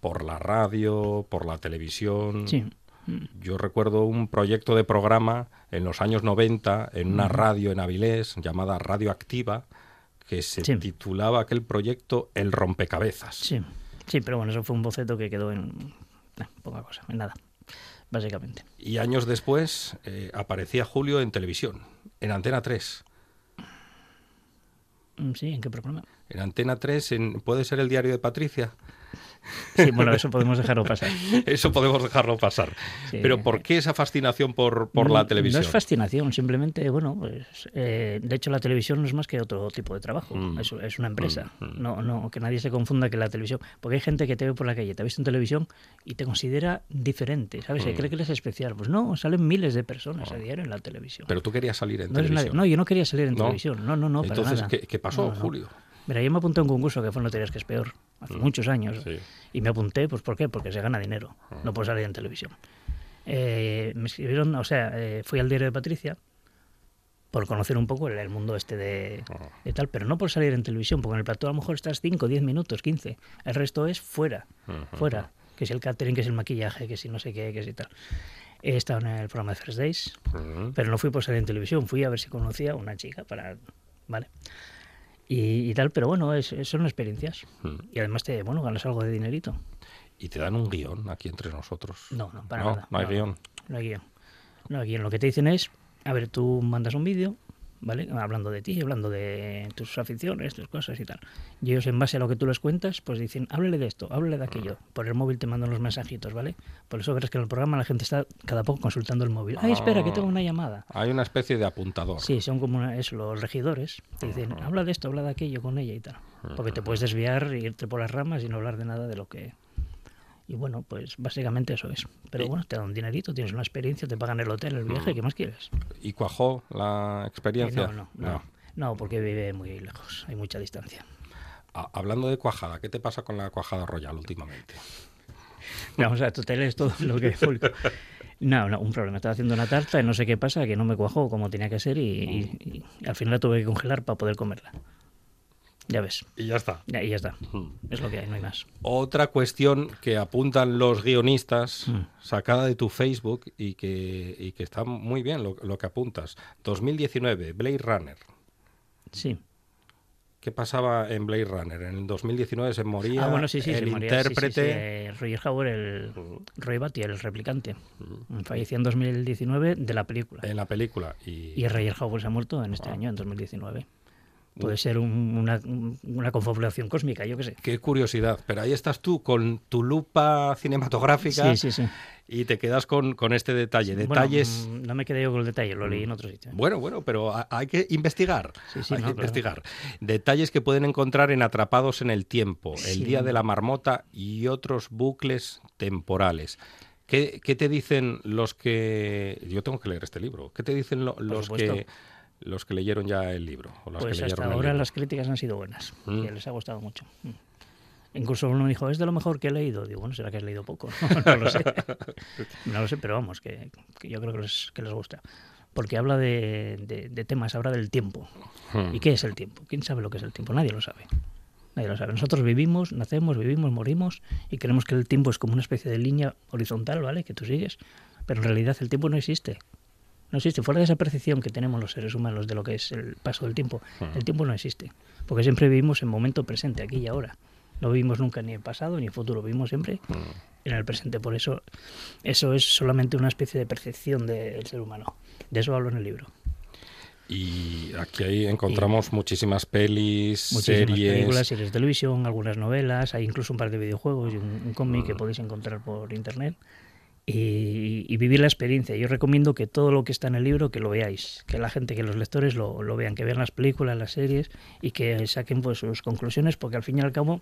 por la radio, por la televisión. Sí. Yo recuerdo un proyecto de programa en los años 90 en una radio en Avilés llamada Radio Activa, que se Sí. titulaba aquel proyecto El rompecabezas. Sí, sí, pero bueno, eso fue un boceto que quedó en poca cosa, en nada, básicamente. Y años después eh, aparecía Julio en televisión, en Antena 3. Mm, Sí, ¿en qué programa? En Antena 3, en, ¿puede ser el diario de Patricia? Sí, bueno, eso podemos dejarlo pasar. Eso podemos dejarlo pasar. Sí. Pero ¿por qué esa fascinación por, por No- la televisión? No es fascinación, simplemente, bueno, pues, eh, de hecho la televisión no es más que otro tipo de trabajo, Mm. es, es una empresa. Mm, mm. No, no, que nadie se confunda que la televisión, porque hay gente que te ve por la calle, te ha visto en televisión y te considera diferente, ¿sabes? Se Mm. cree que eres especial. Pues no, salen miles de personas a diario en la televisión. Pero tú querías salir en no, eres nadie. televisión. No, yo no quería salir en televisión, no, no, no, para Entonces, nada. ¿qué, qué pasó. Julio? Mira, yo me apunté a un concurso que fue No Tenías que es peor, hace muchos años. Mm. Sí. Y me apunté, pues ¿por qué? Porque se gana dinero, no por salir en televisión. Eh, me escribieron, o sea, eh, fui al diario de Patricia por conocer un poco el, el mundo este de, de tal, pero no por salir en televisión, porque en el plató a lo mejor estás 5, 10 minutos, 15. El resto es fuera, fuera. Que si el catering, que si el maquillaje, que si no sé qué, que si tal. He estado en el programa de First Days, pero no fui por salir en televisión, fui a ver si conocía a una chica para... ¿Vale? Y, y tal, pero bueno, es, son experiencias. Mm. Y además te, bueno, ganas algo de dinerito. Y te dan un guion aquí entre nosotros. No, no, para no, nada. No hay guion. No hay guion. No hay guion. Lo que te dicen es, a ver, tú mandas un vídeo, ¿vale? Hablando de ti, hablando de tus aficiones, tus cosas y tal. Y ellos, en base a lo que tú les cuentas, pues dicen, háblele de esto, háblele de aquello. Por el móvil te mandan los mensajitos, ¿vale? Por eso verás que en el programa la gente está cada poco consultando el móvil. Ay, espera, que tengo una llamada. Hay una especie de apuntador. Sí, son como una- eso, los regidores. Te dicen, habla de esto, habla de aquello con ella y tal. Porque te puedes desviar y irte por las ramas y no hablar de nada de lo que... Y bueno, pues básicamente eso es. Pero bueno, te dan un dinerito, tienes una experiencia, te pagan el hotel, el viaje, ¿qué más quieres? ¿Y cuajó la Eh, experiencia? no, no, no, no, porque vive muy lejos, hay mucha distancia. Ah, Hablando de cuajada, ¿qué te pasa con la cuajada royal últimamente? Vamos a tú lees todo lo que es público. No, no, un problema. Estaba haciendo una tarta y no sé qué pasa, que no me cuajó como tenía que ser y, y- y al final la tuve que congelar para poder comerla. Ya ves. Y ya está. Y ya está. Es lo que hay, no hay más. Otra cuestión que apuntan los guionistas, Mm. sacada de tu Facebook y que, y que está muy bien lo, lo que apuntas. 2019, Blade Runner. Sí. ¿Qué pasaba en Blade Runner? En el 2019 se moría Ah, bueno, sí, sí, el se moría, sí, intérprete. eh, Roger Howard, el Roy Batty, el replicante. Falleció en 2019 de la película. en la película. Y, Y Roger Howard se ha muerto en este año, en 2019. Puede ser un- una, una confabulación cósmica, yo qué sé. Qué curiosidad. Pero ahí estás tú con tu lupa cinematográfica Sí, sí, sí. y te quedas con, con este detalle. Detalles. mm, no me quedé yo con el detalle, lo leí en otro sitio. Bueno, bueno, pero ha- hay que investigar. Sí, sí, hay no, que claro. investigar. Detalles que pueden encontrar en Atrapados en el Tiempo, El. Día de la Marmota y otros bucles temporales. ¿Qué, qué te dicen los que... Yo tengo que leer este libro. ¿Qué te dicen lo- los que los que leyeron ya el libro? O las Pues que hasta ahora las críticas han sido buenas, Mm. que les ha gustado mucho. Mm. Incluso uno me dijo, es de lo mejor que he leído. Digo, bueno, será que has leído poco. no lo sé. No lo sé, pero vamos, que, que yo creo que les, que les gusta. Porque habla de, de- de temas, habla del tiempo. Hmm. ¿Y qué es el tiempo? ¿Quién sabe lo que es el tiempo? Nadie lo sabe. Nadie lo sabe. Nosotros vivimos, nacemos, vivimos, morimos y creemos que el tiempo es como una especie de línea horizontal, ¿vale? Que tú sigues. Pero en realidad el tiempo no existe. No existe. Fuera de esa percepción que tenemos los seres humanos de lo que es el paso del tiempo, el tiempo no existe. Porque siempre vivimos en momento presente, aquí y ahora. No vivimos nunca ni en pasado ni en futuro, vivimos siempre en el presente. Por eso, eso es solamente una especie de percepción del ser humano. De eso hablo en el libro. Y aquí ahí encontramos muchísimas pelis, Muchísimas series. películas, series de televisión, algunas novelas, hay incluso un par de videojuegos y un, un cómic que podéis encontrar por internet. Y, y vivir la experiencia. Yo recomiendo que todo lo que está en el libro que lo veáis, que la gente, que los lectores lo, lo vean, que vean las películas, las series y que saquen pues sus conclusiones, porque al fin y al cabo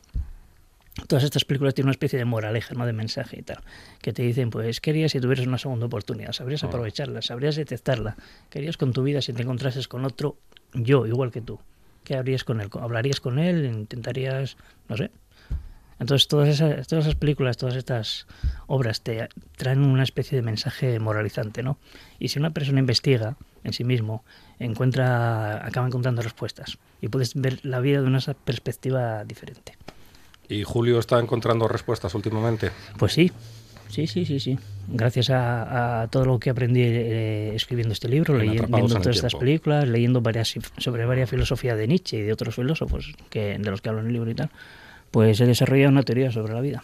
todas estas películas tienen una especie de moraleja, ¿no? de mensaje y tal, que te dicen, pues, ¿qué harías si tuvieras una segunda oportunidad? ¿Sabrías aprovecharla? ¿Sabrías detectarla? ¿Qué harías con tu vida si te encontrases con otro yo, igual que tú? ¿Qué harías con él? ¿Hablarías con él? ¿Intentarías, no sé? Entonces, todas esas, todas esas películas, todas estas obras te traen una especie de mensaje moralizante, ¿no? Y si una persona investiga en sí mismo, encuentra, acaba encontrando respuestas y puedes ver la vida de una perspectiva diferente. Y Julio está encontrando respuestas últimamente. Pues sí, Sí, sí, sí, sí. Gracias a, a todo lo que aprendí eh, escribiendo este libro, En leyendo todas estas tiempo. películas, leyendo varias sobre varias filosofía de Nietzsche y de otros filósofos que, de los que hablo en el libro y tal, pues he desarrollado una teoría sobre la vida.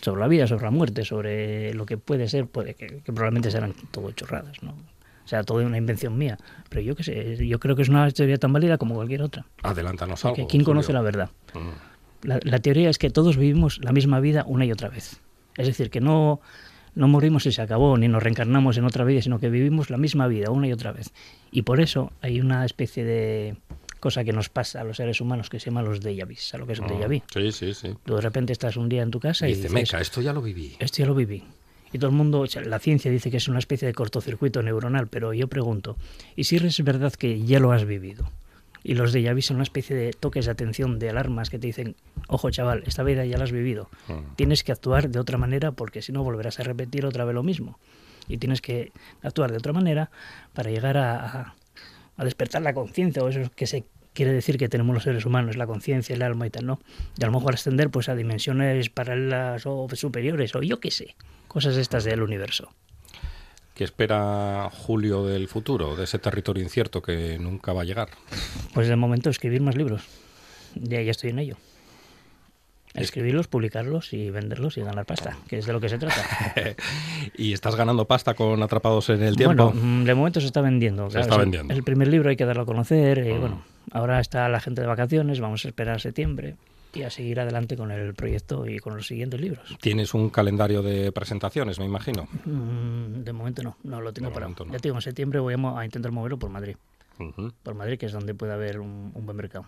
Sobre la vida, sobre la muerte, sobre lo que puede ser, puede que, que probablemente serán todo chorradas, ¿no? O sea, todo una invención mía. Pero yo qué sé, yo creo que es una teoría tan válida como cualquier otra. Adelántanos algo. ¿quién conoce Julio. la verdad? Mm. La, la teoría es que todos vivimos la misma vida una y otra vez. Es decir, que no, no morimos y se acabó, ni nos reencarnamos en otra vida, sino que vivimos la misma vida una y otra vez. Y por eso hay una especie de cosa que nos pasa a los seres humanos que se llama los déjà vus. ¿Sabes lo que es un déjà vu? Sí, sí, sí. Tú de repente estás un día en tu casa Y y, dice, dices, meca, esto ya lo viví. esto ya lo viví. Y todo el mundo, la ciencia dice que es una especie de cortocircuito neuronal, pero yo pregunto, ¿y si es verdad que ya lo has vivido? Y los déjà vu son una especie de toques de atención, de alarmas que te dicen, ojo chaval, esta vida ya la has vivido, Mm. tienes que actuar de otra manera porque si no volverás a repetir otra vez lo mismo. Y tienes que actuar de otra manera para llegar a, a- a despertar la conciencia, o eso que se quiere decir que tenemos los seres humanos, la conciencia, el alma y tal, ¿no? Y a lo mejor ascender pues a dimensiones paralelas o superiores, o yo qué sé, cosas estas del universo. ¿Qué espera Julio del futuro, de ese territorio incierto que nunca va a llegar? Pues de momento escribir más libros. Ya, ya estoy en ello. Escribirlos, publicarlos y venderlos y ganar pasta, que es de lo que se trata. ¿Y estás ganando pasta con Atrapados en el Tiempo? Bueno, mm, de momento se está vendiendo. Se claro, está es vendiendo. El primer libro, hay que darlo a conocer. eh, Mm. bueno, ahora está la gente de vacaciones, vamos a esperar a septiembre y a seguir adelante con el proyecto y con los siguientes libros. Tienes un calendario de presentaciones, me imagino. Mm, de momento no, no lo tengo De para. no. Ya te digo, en septiembre voy a, intentar moverlo por Madrid. Por Madrid, que es donde puede haber un, un buen mercado.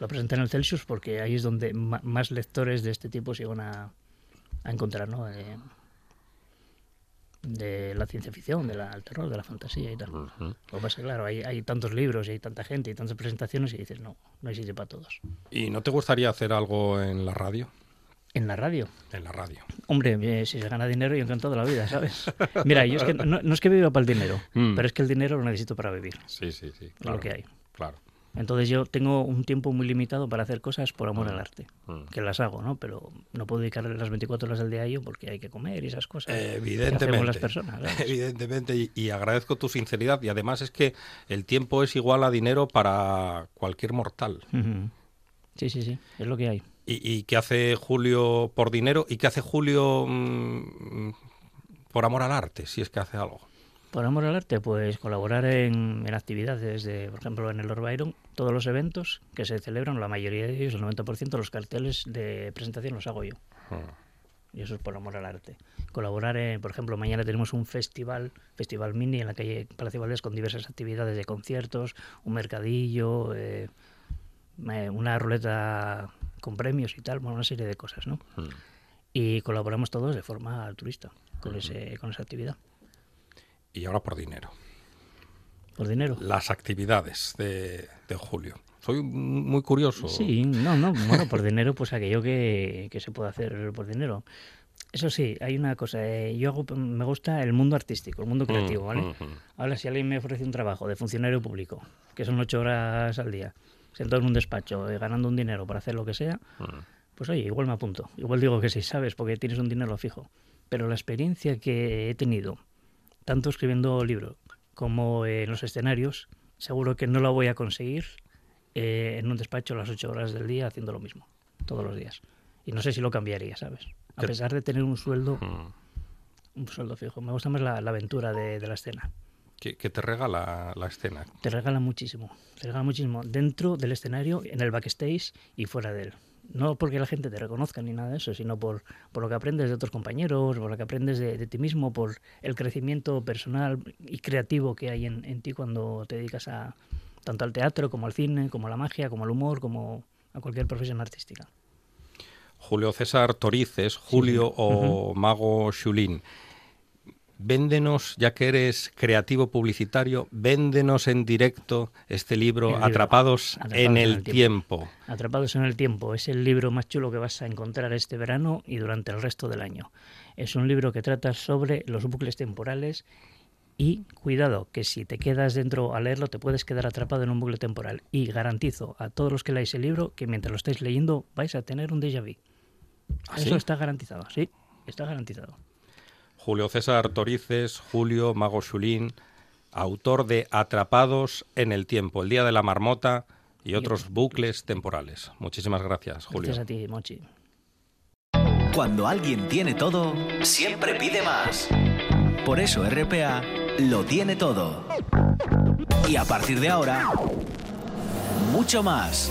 Lo presenté en el Celsius porque ahí es donde más lectores de este tipo se van a, a encontrar, ¿no? De, de la ciencia ficción, del terror, de la fantasía y tal. Lo que pasa es que, claro, hay, hay tantos libros y hay tanta gente y tantas presentaciones y dices, no, no sitio para todos. ¿Y no te gustaría hacer algo en la radio? En la radio, En la radio. hombre, eh, si se gana dinero, yo encantado de la vida, ¿sabes? Mira, yo es que no, no es que viva para el dinero, Mm. pero es que el dinero lo necesito para vivir. Sí, sí, sí. Claro, lo que hay. Claro. Entonces yo tengo un tiempo muy limitado para hacer cosas por amor Mm. al arte, Mm. que las hago, ¿no? Pero no puedo dedicarle las 24 horas del día a ello porque hay que comer y esas cosas. que Evidentemente. hacemos las personas. ¿sabes? Evidentemente, y, y agradezco tu sinceridad. Y además es que el tiempo es igual a dinero para cualquier mortal. Sí, sí, sí, es lo que hay. ¿Y, y qué hace Julio por dinero? ¿Y qué hace Julio mm, por amor al arte, si es que hace algo? Por amor al arte, pues colaborar en, en actividades, de, por ejemplo, en el Lord Byron, todos los eventos que se celebran, la mayoría de ellos, el 90% de los carteles de presentación los hago yo. Y eso es por amor al arte. Colaborar, en, por ejemplo, mañana tenemos un festival, Festival Mini, en la calle Palacio Valdés, con diversas actividades de conciertos, un mercadillo, eh, eh, una ruleta con premios y tal, bueno, una serie de cosas, ¿no? Mm. Y colaboramos todos de forma altruista con, ese, con esa actividad. Y ahora por dinero. Por dinero. Las actividades de, de Julio. Soy muy curioso. Sí, no, no, bueno, por dinero, pues aquello que, que se puede hacer por dinero. Eso sí, hay una cosa, eh, yo hago, me gusta el mundo artístico, el mundo creativo, ¿vale? mm, mm. Ahora, si alguien me ofrece un trabajo de funcionario público, que son ocho horas al día, sentado en un despacho, eh, ganando un dinero para hacer lo que sea, Mm. pues oye, igual me apunto. Igual digo que sí, ¿sabes? Porque tienes un dinero fijo. Pero la experiencia que he tenido, tanto escribiendo libros como eh, en los escenarios, seguro que no la voy a conseguir eh, en un despacho las ocho horas del día haciendo lo mismo, todos los días. Y no sé si lo cambiaría, ¿sabes? A ¿Qué- pesar de tener un sueldo, Mm. un sueldo fijo. Me gusta más la, la aventura de, de la escena. ¿Qué, qué te regala la escena? Te regala muchísimo, te regala muchísimo dentro del escenario, en el backstage y fuera de él. No porque la gente te reconozca ni nada de eso, sino por, por lo que aprendes de otros compañeros, por lo que aprendes de, de ti mismo, por el crecimiento personal y creativo que hay en, en ti cuando te dedicas a tanto al teatro como al cine, como a la magia, como al humor, como a cualquier profesión artística. Julio César Torices, Julio o Mago Xulín. Véndenos, ya que eres creativo publicitario, véndenos en directo este libro, Atrapados, Atrapados en el tiempo. Atrapados en el tiempo es el libro más chulo que vas a encontrar este verano y durante el resto del año. Es un libro que trata sobre los bucles temporales y cuidado que si te quedas dentro a leerlo te puedes quedar atrapado en un bucle temporal y garantizo a todos los que leáis el libro que mientras lo estáis leyendo vais a tener un déjà vu. ¿Ah, Eso sí? está garantizado, sí, está garantizado. Julio César Torices, Julio Mago Chulín, autor de Atrapados en el Tiempo, El Día de la Marmota y otros bucles temporales. Muchísimas gracias, Julio. Gracias a ti, Mochi. Cuando alguien tiene todo, siempre pide más. Por eso RPA lo tiene todo. Y a partir de ahora, mucho más.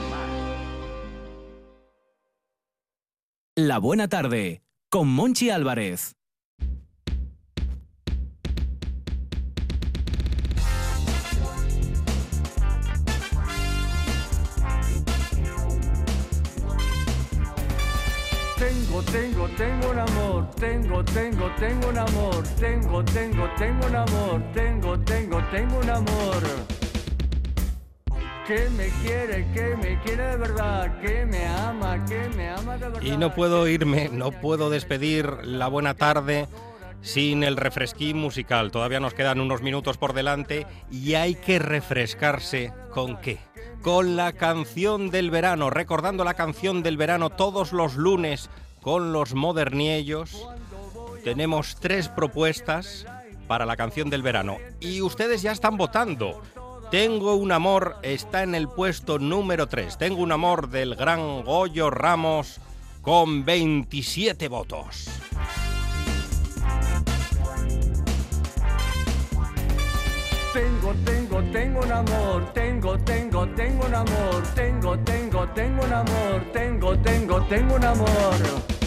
La buena tarde con Monchi Álvarez. Tengo, tengo, tengo un amor, tengo, tengo, tengo un amor, tengo, tengo, tengo un amor, tengo, tengo, tengo un amor. Que me quiere, que me quiere de verdad, que me ama, que me ama de verdad. Y no puedo irme, no puedo despedir la buena tarde sin el refresquín musical. Todavía nos quedan unos minutos por delante y hay que refrescarse con qué? Con la canción del verano, recordando la canción del verano todos los lunes con los moderniellos. Tenemos tres propuestas para la canción del verano y ustedes ya están votando. Tengo un amor está en el puesto número 3. Tengo un amor del gran Goyo Ramos con 27 votos. Tengo, tengo, tengo un amor, tengo, tengo, tengo un amor, tengo, tengo, tengo un amor, tengo, tengo, tengo un amor.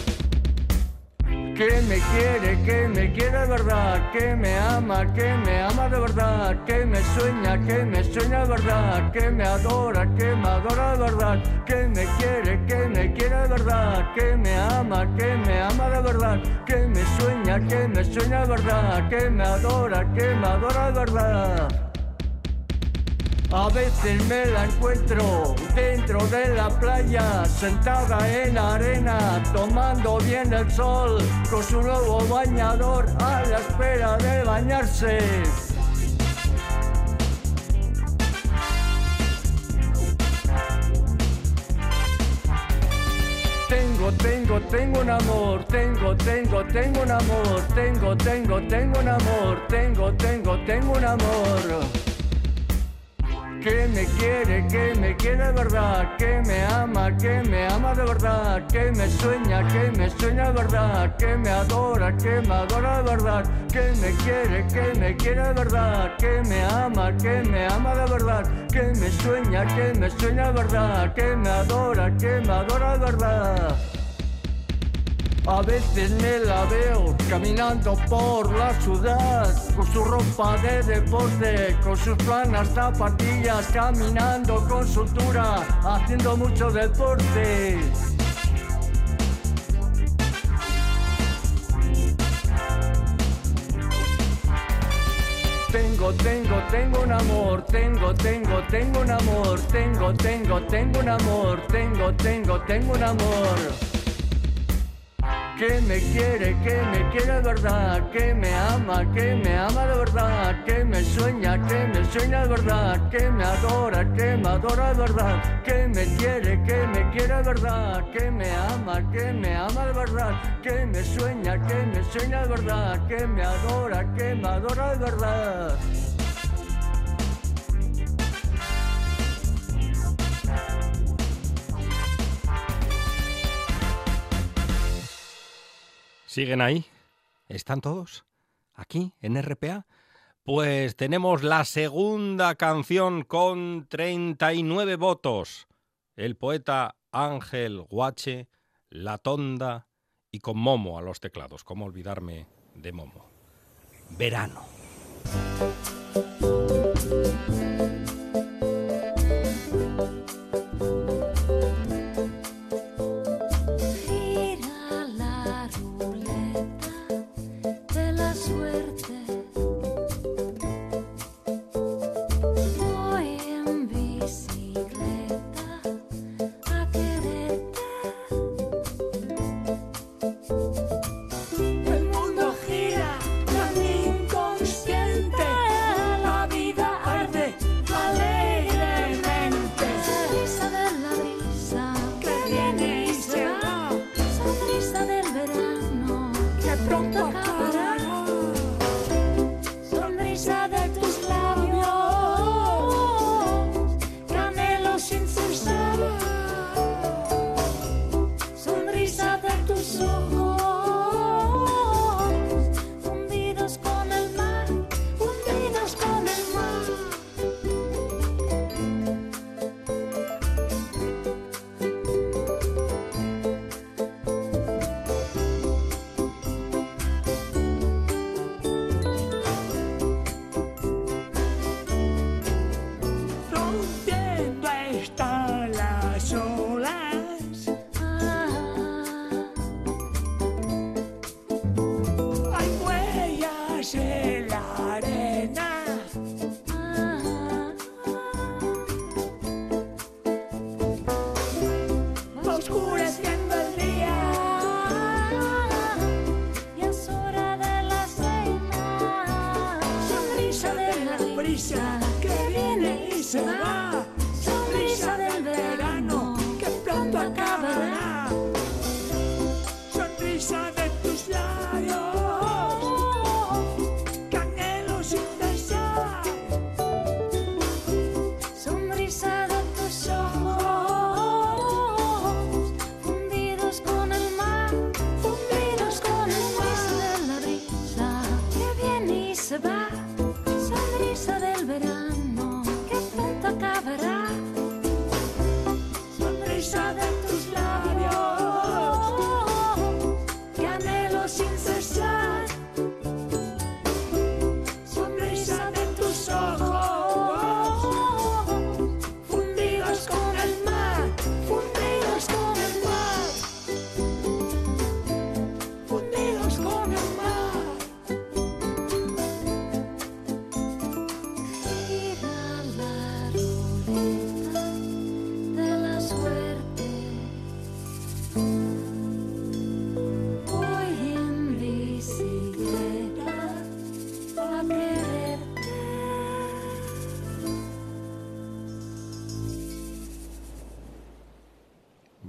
Que me quiere, que me quiere de verdad, que me ama, que me ama de verdad, que me sueña, que me sueña de verdad, que me adora, que me adora de verdad, que me quiere, que me quiere de verdad, que me ama, que me ama de verdad, que me sueña, que me sueña de verdad, que me adora, que me adora de verdad. A veces me la encuentro dentro de la playa, sentada en arena, tomando bien el sol, con su nuevo bañador a la espera de bañarse. Tengo, tengo, tengo un amor, tengo, tengo, tengo un amor, tengo, tengo, tengo un amor, tengo, tengo, tengo un amor que me quiere, que me quiere de verdad, que me ama, que me ama de verdad, que me sueña, que me sueña de verdad, que me adora, que me adora de verdad, que me quiere, que me quiere de verdad, que me ama, que me ama de verdad, que me sueña, que me sueña de verdad, que me adora, que me adora de verdad. A veces me la veo caminando por la ciudad con su ropa de deporte, con sus planas zapatillas, caminando con soltura, haciendo mucho deporte. Tengo, tengo, tengo un amor, tengo, tengo, tengo un amor, tengo, tengo, tengo un amor, tengo, tengo, tengo un amor que me quiere, que me quiere de verdad, que me ama, que me ama de verdad, que me sueña, que me sueña de verdad, que me adora, que me adora de verdad, que me quiere, que me quiere de verdad, que me ama, que me ama de verdad, que me sueña, que me sueña de verdad, que me adora, que me adora de verdad. ¿Siguen ahí? ¿Están todos? ¿Aquí, en RPA? Pues tenemos la segunda canción con 39 votos. El poeta Ángel Guache, La Tonda y con Momo a los teclados. ¿Cómo olvidarme de Momo? Verano.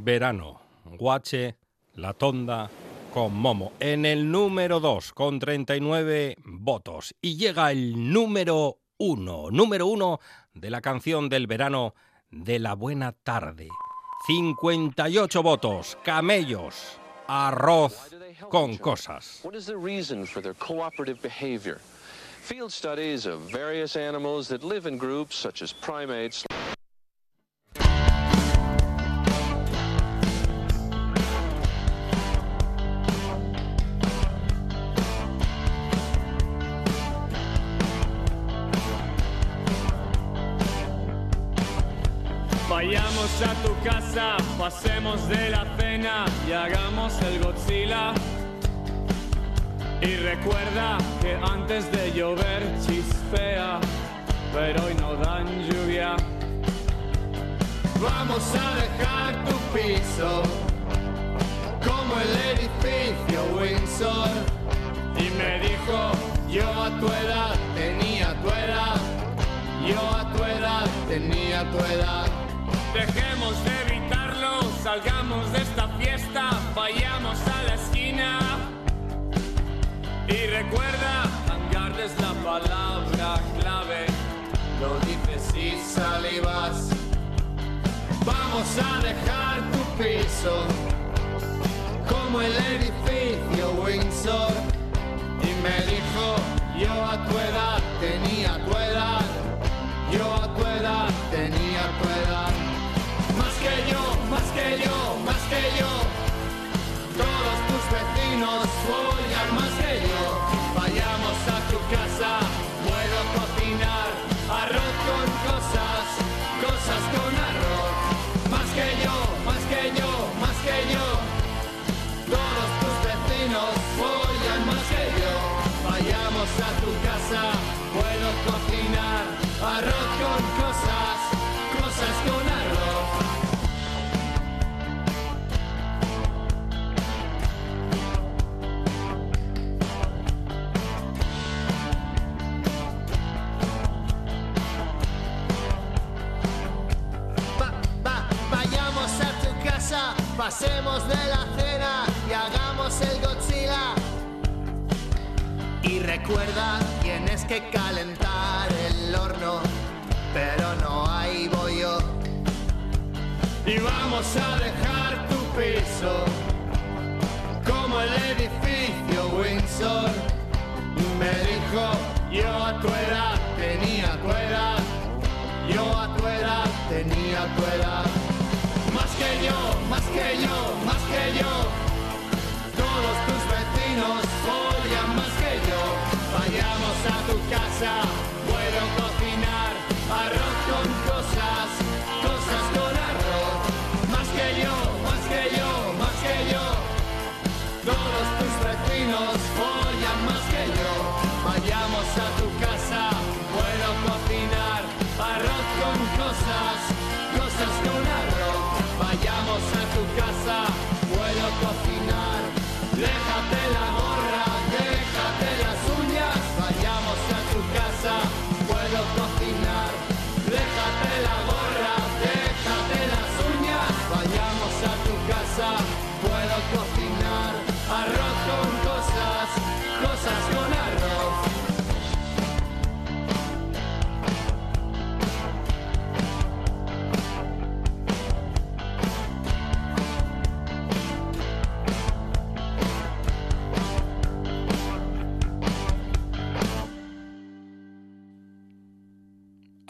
Verano, Guache, La Tonda con Momo. En el número 2 con 39 votos. Y llega el número 1, número 1 de la canción del verano de la buena tarde. 58 votos, camellos, arroz con cosas. What is the reason for their cooperative behavior? Field studies of various animals that live in groups, such as primates. Pasemos de la cena y hagamos el Godzilla. Y recuerda que antes de llover chispea, pero hoy no dan lluvia. Vamos a dejar tu piso como el edificio Windsor. Y me dijo, Yo a tu edad tenía tu edad. Yo a tu edad tenía tu edad. dejemos de salgamos de esta fiesta, vayamos a la esquina. Y recuerda, hangar es la palabra clave. Lo dices y salivas. Vamos a dejar tu piso como el edificio Windsor. Y me dijo, yo a tu edad tenía tu edad. Yo a tu edad tenía between all the swirls. Pasemos de la cena y hagamos el Godzilla. Y recuerda, tienes que calentar el horno, pero no hay bollo. Y vamos a dejar tu piso como el edificio Windsor. Me dijo, yo a tu edad tenía tu edad, yo a tu edad tenía tu edad. Que yo, más que yo, más que yo.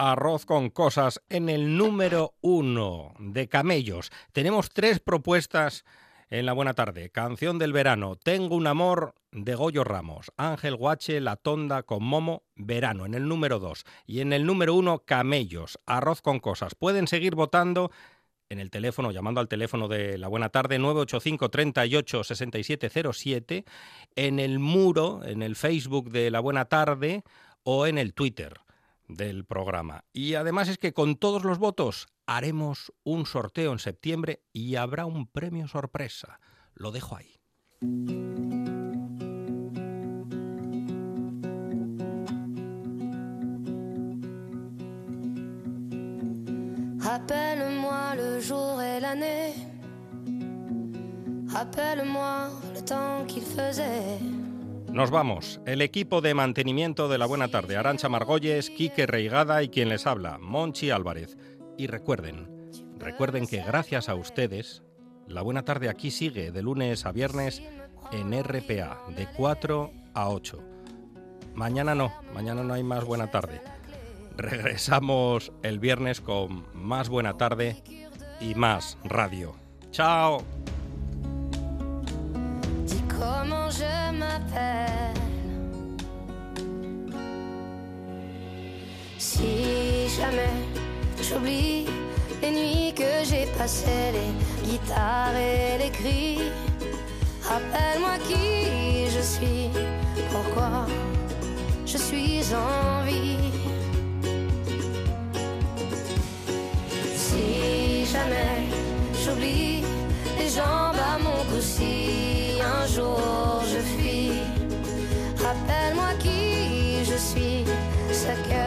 Arroz con cosas en el número uno de camellos. Tenemos tres propuestas en la buena tarde. Canción del verano, Tengo un amor de Goyo Ramos. Ángel Guache, La Tonda con Momo, verano en el número dos. Y en el número uno, camellos, arroz con cosas. Pueden seguir votando en el teléfono, llamando al teléfono de la buena tarde 985 38 6707, en el muro, en el Facebook de la buena tarde o en el Twitter del programa. Y además es que con todos los votos haremos un sorteo en septiembre y habrá un premio sorpresa. Lo dejo ahí. Rappelle-moi le jour et l'année. Rappelle-moi le temps qu'il faisait. Nos vamos. El equipo de mantenimiento de la Buena Tarde, Arancha Margolles, Quique Reigada y quien les habla, Monchi Álvarez. Y recuerden, recuerden que gracias a ustedes, la Buena Tarde aquí sigue de lunes a viernes en RPA, de 4 a 8. Mañana no, mañana no hay más Buena Tarde. Regresamos el viernes con más Buena Tarde y más radio. ¡Chao! Je m'appelle. Si jamais j'oublie les nuits que j'ai passées, les guitares et les cris, rappelle-moi qui je suis, pourquoi je suis en vie. Si jamais j'oublie les jambes à mon cou, jour je fuis, rappelle-moi qui je suis, ce que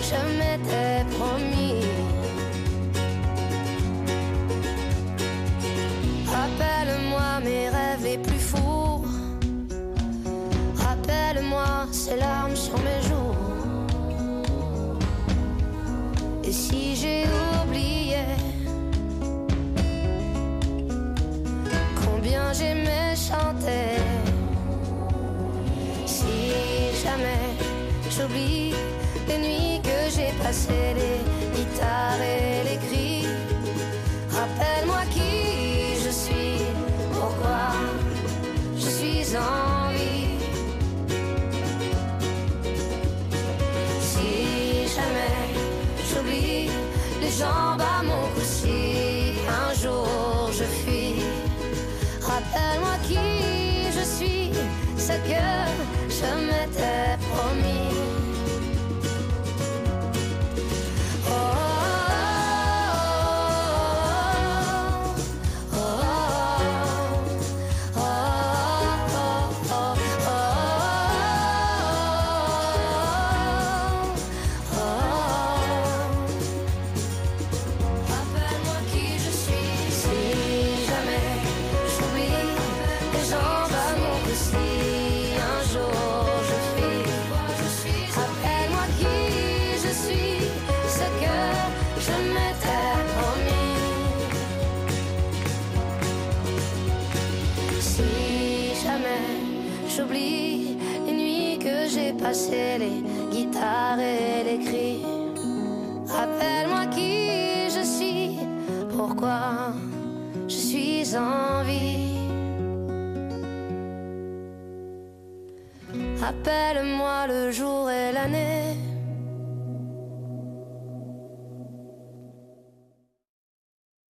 je m'étais promis. Rappelle-moi mes rêves les plus fous. Rappelle-moi ces larmes sur mes les nuits que j'ai passées, Appelle-moi le jour